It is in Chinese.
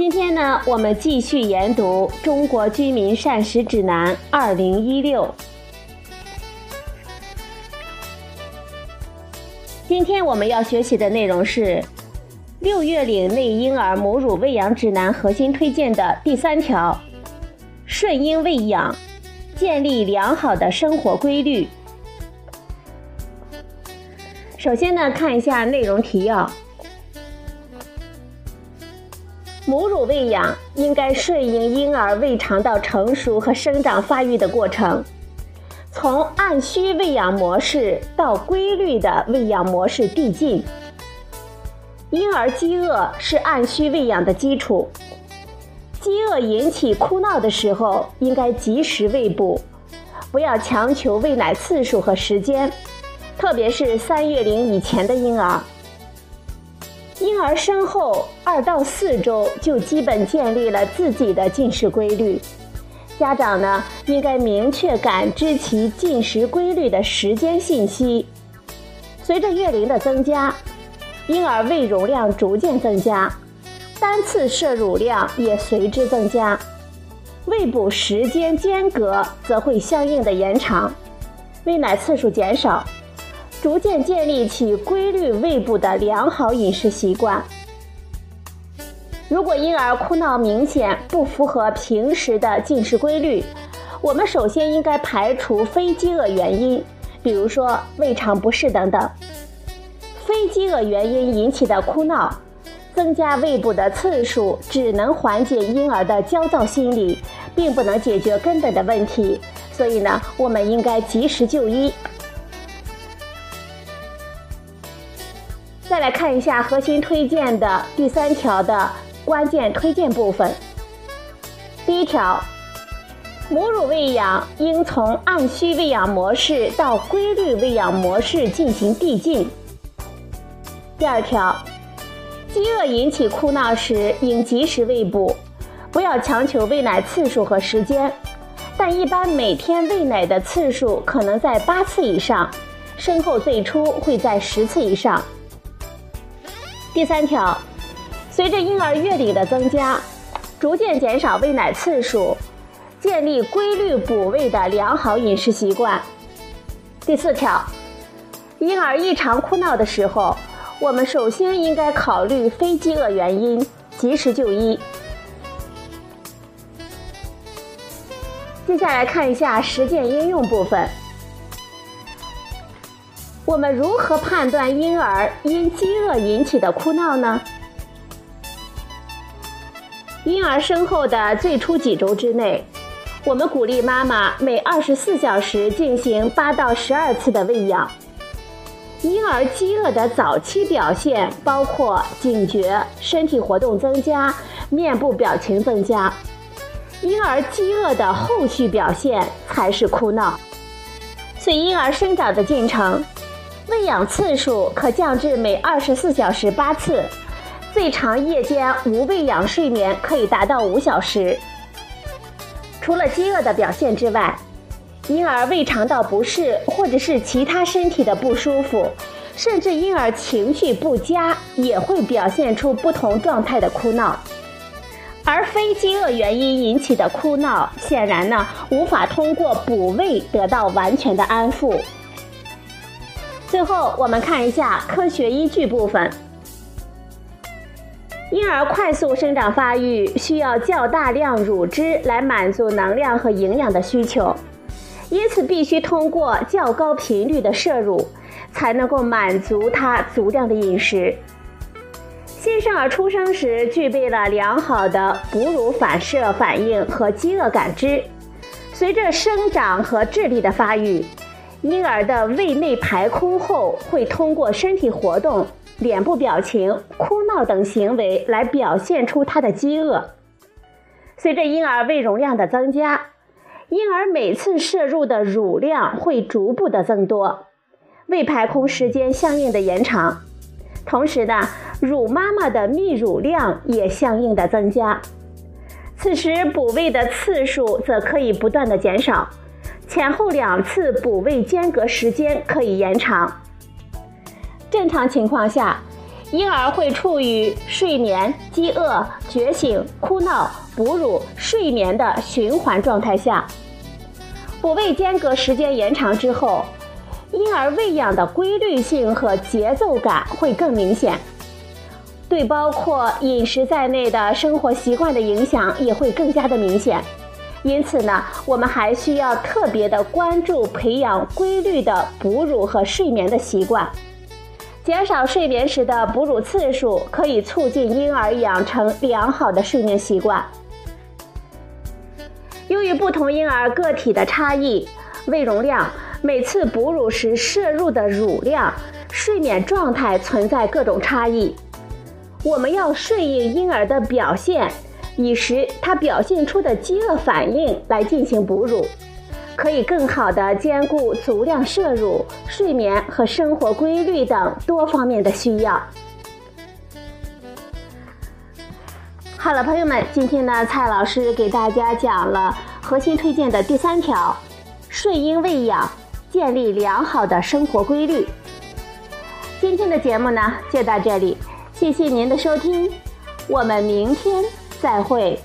今天呢，我们继续研读《中国居民膳食指南（二零一六）》。今天我们要学习的内容是《六月龄内婴儿母乳喂养指南》核心推荐的第三条：顺婴喂养。建立良好的生活规律。首先呢，看一下内容提要。母乳喂养应该顺应婴儿胃肠道成熟和生长发育的过程，从按需喂养模式到规律的喂养模式递进。婴儿饥饿是按需喂养的基础。饥饿引起哭闹的时候，应该及时喂哺，不要强求喂奶次数和时间，特别是三月龄以前的婴儿。婴儿生后二到四周就基本建立了自己的进食规律，家长呢应该明确感知其进食规律的时间信息。随着月龄的增加，婴儿胃容量逐渐增加。单次摄入量也随之增加，喂哺时间间隔则会相应的延长，喂奶次数减少，逐渐建立起规律喂哺的良好饮食习惯。如果婴儿哭闹明显不符合平时的进食规律，我们首先应该排除非饥饿原因，比如说胃肠不适等等。非饥饿原因引起的哭闹。增加喂哺的次数只能缓解婴儿的焦躁心理，并不能解决根本的问题。所以呢，我们应该及时就医。再来看一下核心推荐的第三条的关键推荐部分。第一条，母乳喂养应从按需喂养模式到规律喂养模式进行递进。第二条。饥饿引起哭闹时，应及时喂哺，不要强求喂奶次数和时间，但一般每天喂奶的次数可能在八次以上，生后最初会在十次以上。第三条，随着婴儿月龄的增加，逐渐减少喂奶次数，建立规律补喂的良好饮食习惯。第四条，婴儿异常哭闹的时候。我们首先应该考虑非饥饿原因，及时就医。接下来看一下实践应用部分。我们如何判断婴儿因饥饿引起的哭闹呢？婴儿生后的最初几周之内，我们鼓励妈妈每二十四小时进行八到十二次的喂养。婴儿饥饿的早期表现包括警觉、身体活动增加、面部表情增加；婴儿饥饿的后续表现才是哭闹。随婴儿生长的进程，喂养次数可降至每二十四小时八次，最长夜间无喂养睡眠可以达到五小时。除了饥饿的表现之外，婴儿胃肠道不适，或者是其他身体的不舒服，甚至婴儿情绪不佳，也会表现出不同状态的哭闹。而非饥饿原因引起的哭闹，显然呢无法通过补喂得到完全的安抚。最后，我们看一下科学依据部分。婴儿快速生长发育需要较大量乳汁来满足能量和营养的需求。因此，必须通过较高频率的摄入，才能够满足他足量的饮食。新生儿出生时具备了良好的哺乳反射反应和饥饿感知。随着生长和智力的发育，婴儿的胃内排空后会通过身体活动脸部表情、哭闹等行为来表现出他的饥饿。随着婴儿胃容量的增加，婴儿每次摄入的乳量会逐步的增多，胃排空时间相应的延长。同时呢，乳妈妈的泌乳量也相应的增加。此时补喂的次数则可以不断的减少，前后两次补胃间隔时间可以延长。正常情况下，婴儿会处于睡眠、饥饿、觉醒、哭闹、哺乳、睡眠的循环状态下。补胃间隔时间延长之后，婴儿喂养的规律性和节奏感会更明显。对包括饮食在内的生活习惯的影响也会更加的明显，因此呢，我们还需要特别的关注培养规律的哺乳和睡眠的习惯，减少睡眠时的哺乳次数，可以促进婴儿养成良好的睡眠习惯。由于不同婴儿个体的差异，胃容量、每次哺乳时摄入的乳量、睡眠状态存在各种差异。我们要顺应婴儿的表现，以时他表现出的饥饿反应来进行哺乳，可以更好的兼顾足量摄入、睡眠和生活规律等多方面的需要。好了，朋友们，今天呢，蔡老师给大家讲了核心推荐的第三条：顺婴喂养，建立良好的生活规律。今天的节目呢，就到这里。谢谢您的收听，我们明天再会。